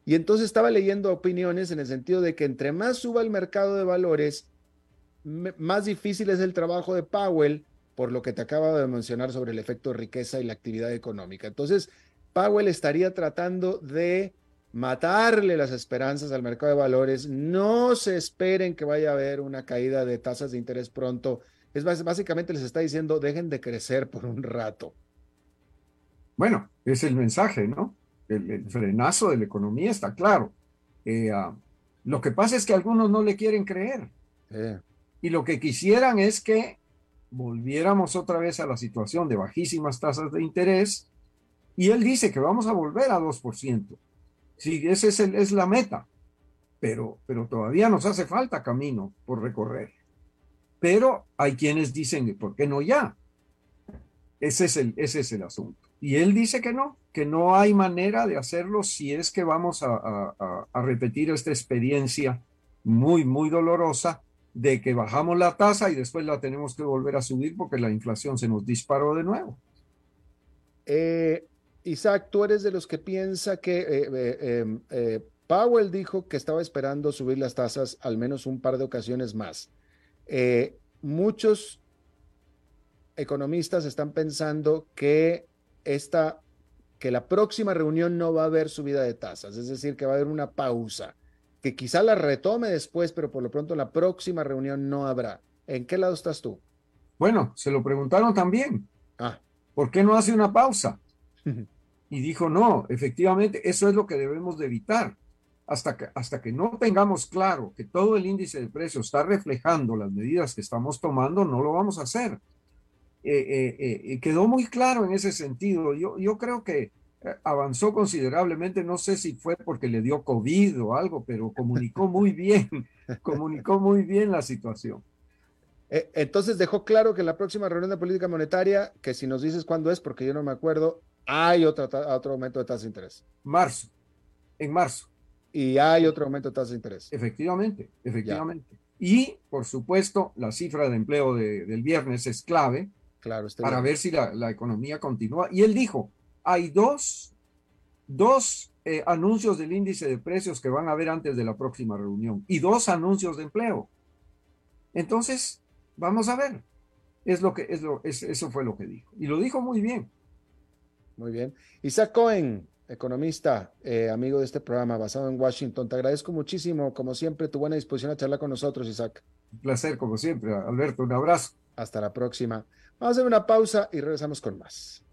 Y entonces estaba leyendo opiniones en el sentido de que entre más suba el mercado de valores, más difícil es el trabajo de Powell, por lo que te acabo de mencionar sobre el efecto de riqueza y la actividad económica. Entonces, Powell estaría tratando de matarle las esperanzas al mercado de valores. No se esperen que vaya a haber una caída de tasas de interés pronto. Es básicamente les está diciendo, dejen de crecer por un rato. Bueno, es el mensaje, ¿no? el, frenazo de la economía está claro. Eh, ah, lo que pasa es que algunos no le quieren creer. Y lo que quisieran es que volviéramos otra vez a la situación de bajísimas tasas de interés. Y él dice que vamos a volver a 2%. Sí, esa es, es la meta. Pero, pero todavía nos hace falta camino por recorrer. Pero hay quienes dicen, ¿por qué no ya? Ese es el, ese es el asunto. Y él dice que no, que no hay manera de hacerlo si es que vamos a, repetir esta experiencia muy, muy dolorosa de que bajamos la tasa y después la tenemos que volver a subir porque la inflación se nos disparó de nuevo. Eh, Isaac, tú eres de los que piensa que eh, eh, em, Powell dijo que estaba esperando subir las tasas al menos un par de ocasiones más. Eh, muchos economistas están pensando que esta, que la próxima reunión no va a haber subida de tasas, es decir, que va a haber una pausa, que quizá la retome después, pero por lo pronto la próxima reunión no habrá. ¿En qué lado estás tú? Bueno, se lo preguntaron también. Ah. ¿Por qué no hace una pausa? y dijo, no, efectivamente, eso es lo que debemos de evitar. Hasta que, hasta que no tengamos claro que todo el índice de precios está reflejando las medidas que estamos tomando, no lo vamos a hacer. Eh, eh, eh, quedó muy claro en ese sentido. Yo, yo creo que avanzó considerablemente, no sé si fue porque le dio COVID o algo, pero comunicó muy bien, comunicó muy bien la situación. Entonces dejó claro que la próxima reunión de política monetaria, que si nos dices cuándo es, porque yo no me acuerdo, hay otro, otro aumento de tasa de interés. Marzo, en marzo. Y hay otro aumento de tasa de interés. Efectivamente, efectivamente. Y, por supuesto, la cifra de empleo del viernes es clave claro, para ver si la, economía continúa. Y él dijo, hay dos, dos eh, anuncios del índice de precios que van a haber antes de la próxima reunión y dos anuncios de empleo. Entonces, vamos a ver. Es lo que, es lo, eso fue lo que dijo. Y lo dijo muy bien. Muy bien. Isaac Cohen, economista, eh, amigo de este programa, basado en Washington. Te agradezco muchísimo, como siempre, tu buena disposición a charlar con nosotros, Isaac. Un placer, como siempre, Alberto. Un abrazo. Hasta la próxima. Vamos a hacer una pausa y regresamos con más.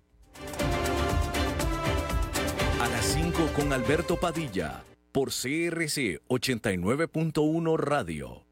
A las 5 con Alberto Padilla, por CRC 89.1 Radio.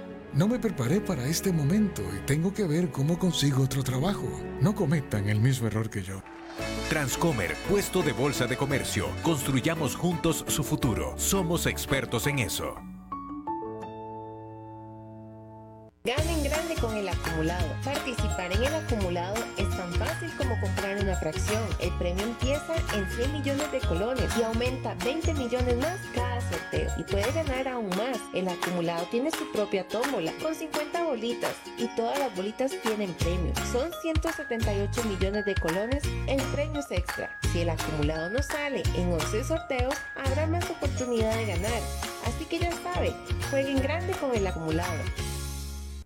No me preparé para este momento y tengo que ver cómo consigo otro trabajo. No cometan el mismo error que yo. Transcomer, puesto de bolsa de comercio. Construyamos juntos su futuro. Somos expertos en eso. Ganen grande con el acumulado. Participar en el acumulado es tan fácil como comprar una fracción. El premio empieza en 100 millones de colones y aumenta 20 millones más cada sorteo. Y puede ganar aún más. El acumulado tiene su propia tómbola con 50 bolitas y todas las bolitas tienen premios. Son 178 millones de colones en premios extra. Si el acumulado no sale en 11 sorteos, habrá más oportunidad de ganar. Así que ya sabe, jueguen grande con el acumulado.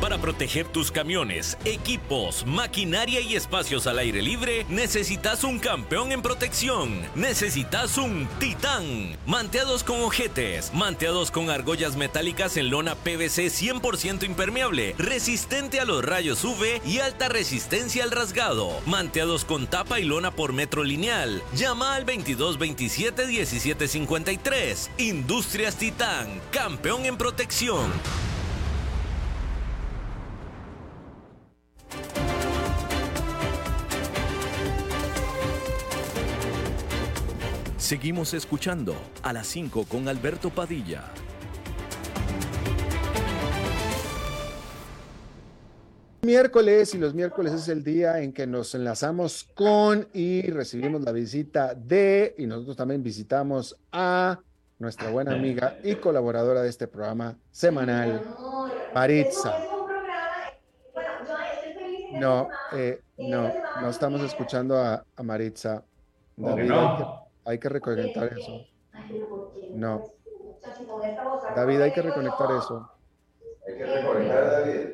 Para proteger tus camiones, equipos, maquinaria y espacios al aire libre, necesitas un campeón en protección. Necesitas un Titán. Manteados con ojetes, manteados con argollas metálicas en lona PVC 100% impermeable, resistente a los rayos UV y alta resistencia al rasgado. Manteados con tapa y lona por metro lineal. Llama al 2227 1753. Industrias Titán, campeón en protección. Seguimos escuchando a las 5 con Alberto Padilla. Miércoles y los miércoles es el día en que nos enlazamos con y recibimos la visita de, y nosotros también visitamos a nuestra buena amiga y colaboradora de este programa semanal, Maritza. No, eh, no, no estamos escuchando a, Maritza. David, hay que reconectar eso. No. David, hay que reconectar eso. Hay que reconectar, David.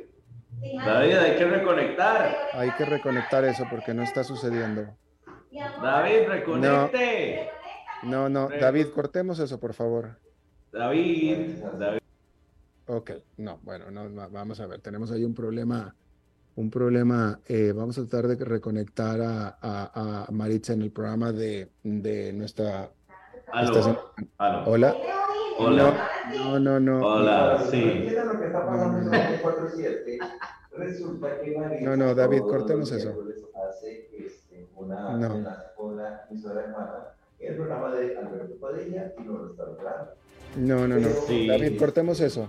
David, hay que reconectar. Hay que reconectar eso porque no está sucediendo. David, reconecte. No, no, David, cortemos eso, por favor. David, David. Ok, no, bueno, no, vamos a ver, tenemos ahí un problema un problema. Eh, vamos a tratar de reconectar a, a, Maritza en el programa de, de nuestra estación. Hola. Hola. No, no, no. Hola, sí. No, no, David, cortemos eso. no. el programa de Alberto Padilla y lo está logrando. No, no, no. Sí. David, cortemos eso.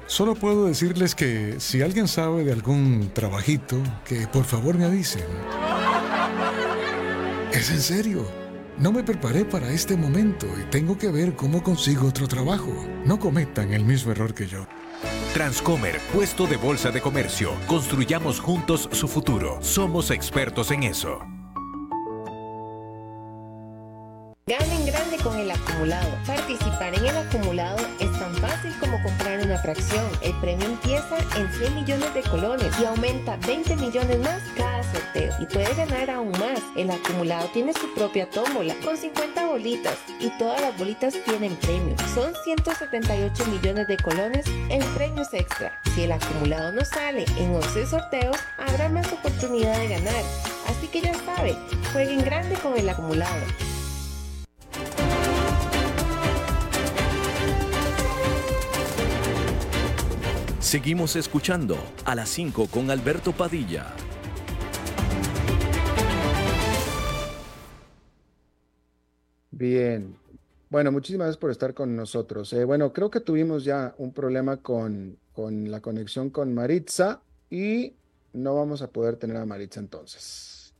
Solo puedo decirles que si alguien sabe de algún trabajito, que por favor me avisen. Es en serio. No me preparé para este momento y tengo que ver cómo consigo otro trabajo. No cometan el mismo error que yo. Transcomer, puesto de bolsa de comercio. Construyamos juntos su futuro. Somos expertos en eso. Ganen grande con el acumulado. Participar en el acumulado es fácil como comprar una fracción. El premio empieza en 100 millones de colones y aumenta 20 millones más cada sorteo. Y puede ganar aún más. El acumulado tiene su propia tómbola con 50 bolitas y todas las bolitas tienen premio. Son 178 millones de colones en premios extra. Si el acumulado no sale en 11 sorteos, habrá más oportunidad de ganar. Así que ya sabe, jueguen grande con el acumulado. Seguimos escuchando a las 5 con Alberto Padilla. Bien. Bueno, muchísimas gracias por estar con nosotros. Eh, bueno, creo que tuvimos ya un problema con, con la conexión con Maritza y no vamos a poder tener a Maritza entonces.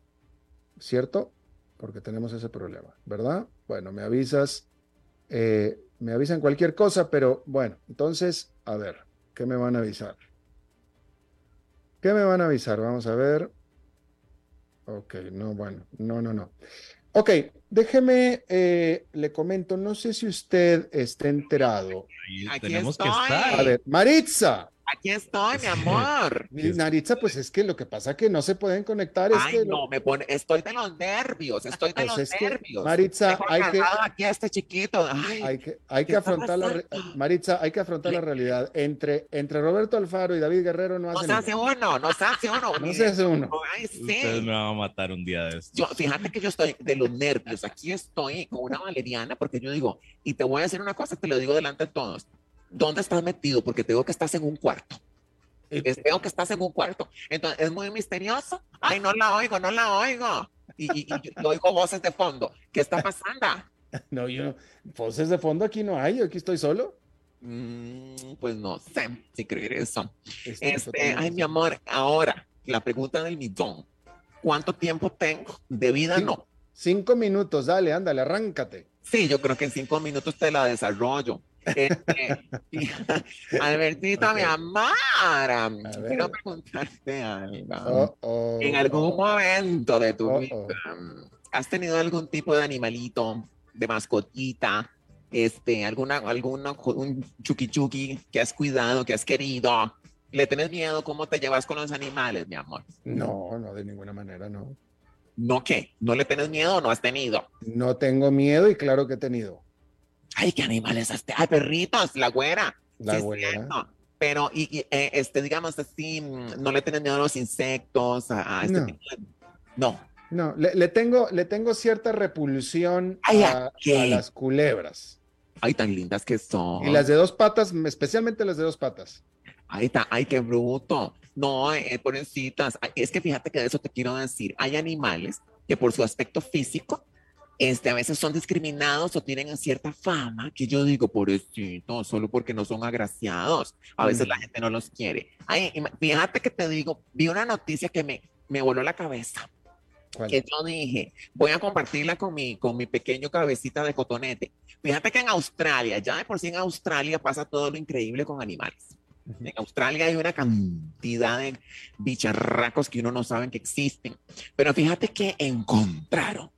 ¿Cierto? Porque tenemos ese problema, ¿verdad? Bueno, me avisas, eh, me avisan cualquier cosa, pero bueno, entonces, a ver, ¿qué me van a avisar? ¿Qué me van a avisar? Vamos a ver. Ok, no, bueno, no, no, no. Ok, déjeme, eh, le comento, no sé si usted está enterado. Aquí tenemos que estar. A ver, Maritza. Aquí estoy, mi amor. Mi Maritza, pues es que lo que pasa que no se pueden conectar. Es Ay, que no, me pone, estoy de los nervios, estoy de Pues los es que, nervios. Maritza, hay que- aquí a este chiquito. Ay, hay que, hay ¿qué que afrontar la re- pasando? Maritza, hay que afrontar la realidad. Entre, entre Roberto Alfaro y David Guerrero no no hacen se hace uno, no se hace uno. No se hace uno. Ay, Ustedes sí. me van a matar un día de esto. Yo, fíjate que yo estoy de los nervios. Aquí estoy con una valeriana porque yo digo, y te voy a decir una cosa, te lo digo delante de todos. ¿Dónde estás metido? Porque te digo que estás en un cuarto. Es- veo que estás en un cuarto. Entonces, es muy misterioso. Ay, no la oigo, no la oigo. Y, y- y yo oigo voces de fondo. ¿Qué está pasando? No, yo. Voces de fondo aquí no hay, yo aquí estoy solo. Mm, pues no sé si creer eso. Este, ay, mi amor, ahora, la pregunta del millón. ¿Cuánto tiempo tengo de vida? Sí. No. Cinco minutos, dale, ándale, arráncate. Sí, yo creo que en cinco minutos te la desarrollo. Este, Albertito, mi ver. quiero preguntarte algo. Oh, oh, en algún oh. momento de tu vida, oh. ¿has tenido algún tipo de animalito, de mascotita, este, alguna, alguna, un chuki chuki que has cuidado, que has querido? ¿Le tienes miedo? ¿Cómo te llevas con los animales, mi amor? No, no, de ninguna manera, no. ¿No qué? ¿No le tienes miedo o no has tenido? No tengo miedo y claro que he tenido. Ay, ¿qué animales tenido? Ay, perritos, la güera. La Sí, güera. Pero, y, y, eh, este, digamos así, mm, ¿no le tienes miedo a los insectos, a, a este No. tipo de- No. No, le, le tengo, le tengo cierta repulsión Ay, a, a las culebras. Ay, tan lindas que son. Y las de dos patas, especialmente las de dos patas. Ay, ta- ay, qué bruto. No, eh, pobrecitas. Ay, Es que fíjate que de eso te quiero decir. Hay animales que por su aspecto físico, este, a veces son discriminados o tienen cierta fama que yo digo, pobrecito, solo porque no son agraciados. A veces Mm. la gente no los quiere. Ay, fíjate que te digo, vi una noticia que me, me voló la cabeza. Que yo dije, voy a compartirla con mi, con mi pequeño cabecita de cotonete. Fíjate que en Australia, ya de por sí en Australia pasa todo lo increíble con animales. En Australia hay una cantidad de bicharracos que uno no sabe que existen. Pero fíjate que encontraron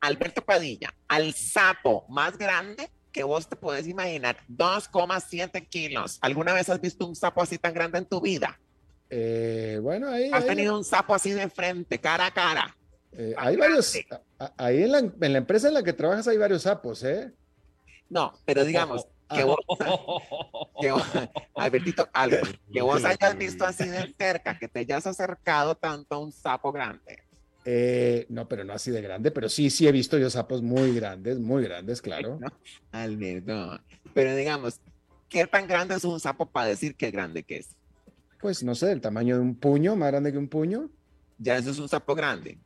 Alberto Padilla, al sapo más grande que vos te puedes imaginar, 2,7 kilos. ¿Alguna vez has visto un sapo así tan grande en tu vida? Eh, bueno, ahí. ¿Has ahí- tenido un sapo así de frente, cara a cara? Eh, hay varios, ahí en la, en la empresa en la que trabajas hay varios sapos, ¿eh? No, pero digamos, que vos, que vos, Albertito, que vos hayas visto así de cerca, que te hayas acercado tanto a un sapo grande. Eh, no, pero no así de grande, pero sí, sí he visto yo sapos muy grandes, muy grandes, claro. Alberto, pero digamos, ¿qué tan grande es un sapo para decir qué grande que es? Pues no sé, el tamaño de un puño, más grande que un puño. Ya eso es un sapo grande.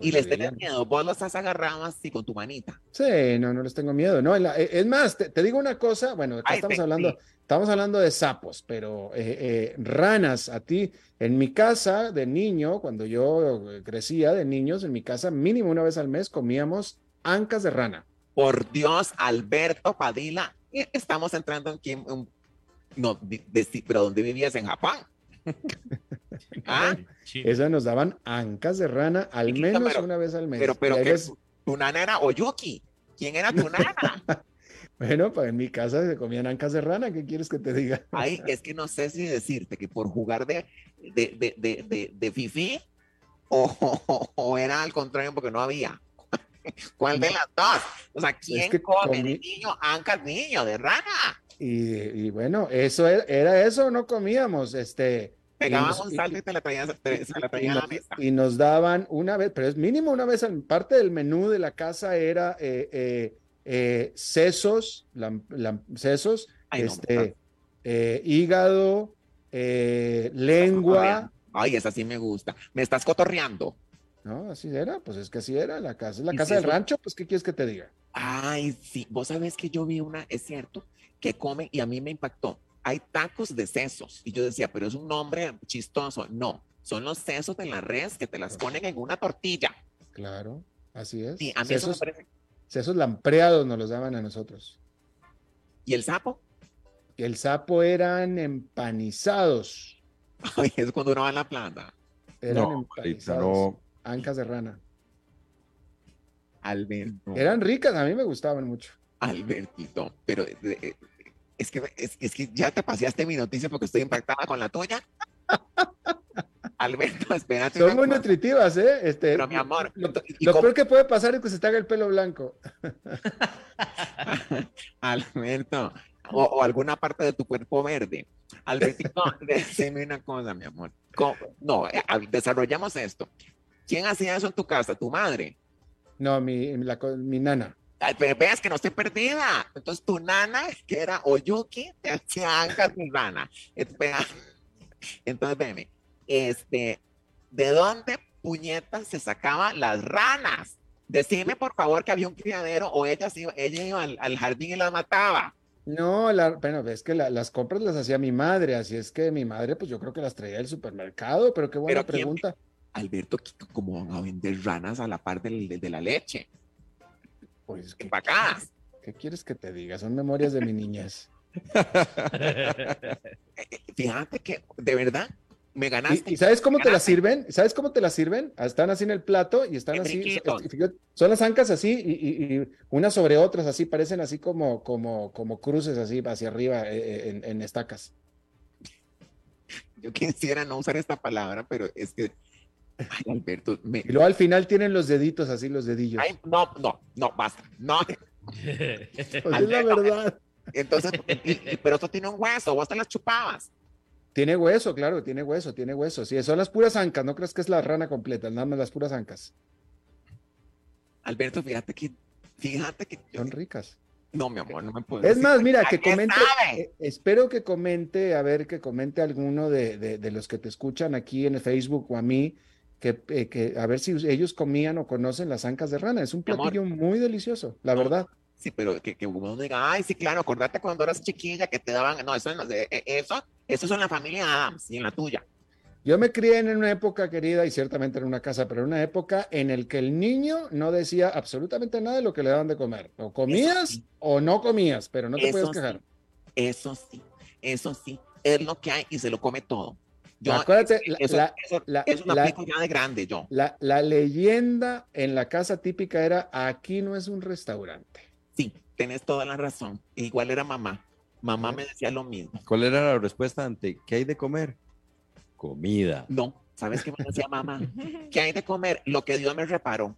Y les tenés miedo, vos los has agarrado así con tu manita. Sí, no, no les tengo miedo. No, e, es más, te, digo una cosa, bueno, estamos hablando, estamos hablando de sapos, pero eh, eh, ranas, a ti, en mi casa de niño, cuando yo crecía de niños, en mi casa mínimo una vez al mes comíamos ancas de rana. Por Dios, Alberto Padilla, estamos entrando en, no, pero ¿dónde vivías en Japón? ¿Ah? Esas nos daban ancas de rana al menos una vez al mes. Pero, pero, ¿tu nana era Oyuki? ¿Quién era tu nana? bueno, pues en mi casa se comían ancas de rana, ¿qué quieres que te diga? Ay, es que no sé si decirte que por jugar de, de, de, de, de, fifi o, era al contrario porque no había. ¿Cuál de las dos? O sea, ¿quién come de niño ancas niño de rana? Y, bueno, eso e, era, eso, no comíamos, este. Pegábamos un salto y te la traían, a la mesa. Y nos daban una vez, pero es mínimo una vez, parte del menú de la casa era eh, eh, eh sesos, sesos, este, hígado, lengua. Ay, esa sí me gusta. Me estás cotorreando. No, así era, pues es que así era la casa, la casa del rancho, pues ¿qué quieres que te diga? Ay, sí, vos sabés que yo vi una, es cierto, que comen y a mí me impactó. Hay tacos de sesos y yo decía, pero es un nombre chistoso. No, son los sesos de la res que te las ponen en una tortilla. Claro, así es. Sí, a mí sesos, eso me parece... Sesos lampreados nos los daban a nosotros. ¿Y el sapo? El sapo eran empanizados. Ay, es cuando uno va a la planta. Eran empanizados. Ancas de rana. Alberto. Eran ricas, a mí me gustaban mucho. Albertito, pero eh, es, que, es, que ya te paseaste mi noticia porque estoy impactada con la tuya. Alberto, espérate. Son muy nutritivas, ¿eh? Este, pero mi amor. Lo, peor que puede pasar es que se te haga el pelo blanco. Alberto, o, alguna parte de tu cuerpo verde. Albertito, decime una cosa, mi amor. No, eh, desarrollamos esto. ¿Quién hacía eso en tu casa? ¿Tu madre? No, mi, mi nana pero veas que no estoy perdida. Entonces tu nana, que era Oyuki, te hacía mi rana. Entonces, veme, este, ¿de dónde puñetas se sacaban las ranas? Decime por favor que había un criadero o ella, ella iba al, jardín y la mataba. No, la, bueno, ves que las compras las hacía mi madre, así es que mi madre, pues yo creo que las traía del supermercado, pero qué buena pregunta. Alberto, ¿cómo van a vender ranas a la par de la leche? Pues, ¿qué, acá. ¿Qué quieres que te diga? Son memorias de mi niñez. Fíjate que, de verdad, me ganaste. ¿Y, sabes cómo te las sirven? ¿Sabes cómo te las sirven? Están así en el plato y están así. Son las ancas así y, unas sobre otras así, parecen así como, como, como cruces así hacia arriba eh, eh, en, estacas. Yo quisiera no usar esta palabra, pero es que Ay, Alberto. Y luego al final tienen los deditos así, los dedillos. no, no, no, basta. No. pues es la verdad. Entonces, pero esto tiene un hueso, vos te las chupabas. Tiene hueso, claro, tiene hueso, tiene hueso. Sí, son las puras ancas, no crees que es la rana completa, nada más las puras ancas. Alberto, fíjate que, fíjate que. Son ricas. No, mi amor, no me puedo. Es más, mira, que comente, eh, espero que comente, a ver, que comente alguno de, de, los que te escuchan aquí en Facebook o a mí, eh, que, a ver si ellos comían o conocen las ancas de rana. Es un platillo muy delicioso, la verdad. Sí, pero que, que, uno diga, ay, sí, claro, acordate cuando eras chiquilla que te daban, no, eso, eh, eso, eso es en la familia Adams y en la tuya. Yo me crié en una época, querida, y ciertamente en una casa, pero en una época en el que el niño no decía absolutamente nada de lo que le daban de comer. O comías o no comías, pero no te puedes quejar. Eso sí, eso sí, es lo que hay y se lo come todo. Yo, Acuérdate, eso, la, la, ya de grande, yo. La, la leyenda en la casa típica era, aquí no es un restaurante. Sí, tenés toda la razón. Igual era mamá. Mamá me decía lo mismo. ¿Cuál era la respuesta ante qué hay de comer? Comida. No, ¿sabes qué me decía mamá? ¿Qué hay de comer? Lo que Dios me reparó.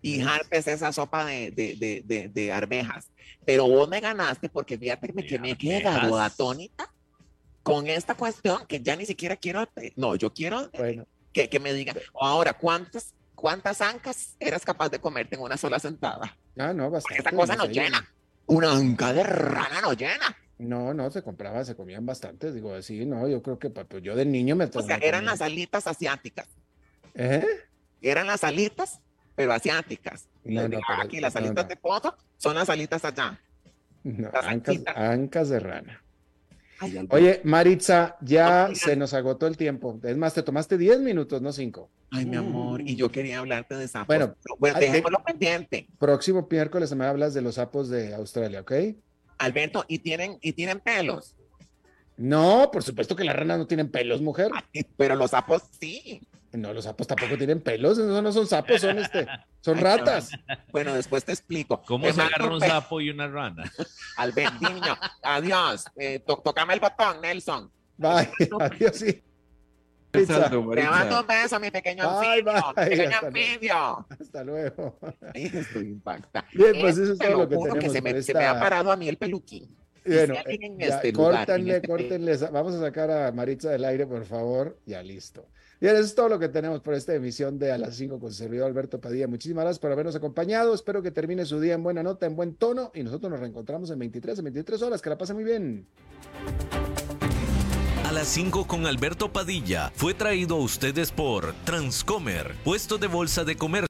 Y harpes esa sopa de, de, de, de, de arvejas. Pero vos me ganaste porque fíjate que me quedado atónita con esta cuestión que ya ni siquiera quiero. No, yo quiero que, que me digan. Ahora, ¿cuántas, ¿cuántas ancas eras capaz de comerte en una sola sentada? Ah, no, bastante. Esta cosa no llena. Una anca de rana no llena. No, no, se compraba, se comían bastantes. Digo, sí, no, yo creo que pues, yo de niño me... O sea, eran las alitas asiáticas. ¿Eh? Eran las alitas, pero asiáticas. No, no, pero, aquí las alitas de pollo son las alitas allá. las ancas, ancas de rana. Ay. Oye, Maritza, ya No, se nos agotó el tiempo. Es más, te tomaste 10 minutos, no 5. Ay, mi amor, y yo quería hablarte de sapos. Bueno, bueno, ah, de- dejémoslo pendiente. Próximo miércoles me hablas de los sapos de Australia, ¿ok? Alberto, y tienen, y tienen pelos. No, por supuesto que las ranas no tienen pelos, mujer. Ay, Pero los sapos sí. No, los sapos tampoco tienen pelos, esos no son sapos, son este, son ratas. Bueno, después te explico. ¿Cómo Te se agarra un pe- sapo y una rana? Niño, adiós. Eh, to- tócame el botón, Nelson. Bye, adiós, sí. Maritza, Te mando un beso, mi pequeño Bye, anfibio. bye, Pequeño hasta luego. hasta luego. Ay, estoy impactada. Bien, pues eso es Te todo lo que tenemos se me, por se me ha esta- parado a mí el peluquín. Bueno, eh, ya, este lugar, en córtenle, este- córtenle. sa- Vamos a sacar a Maritza del aire, por favor. Ya listo. Bien, eso es todo lo que tenemos por esta emisión de A las 5 con servidor Alberto Padilla. Muchísimas gracias por habernos acompañado. Espero que termine su día en buena nota, en buen tono. Y nosotros nos reencontramos en 23, en 23 horas. Que la pasen muy bien. A las 5 con Alberto Padilla fue traído a ustedes por Transcomer, puesto de bolsa de comercio.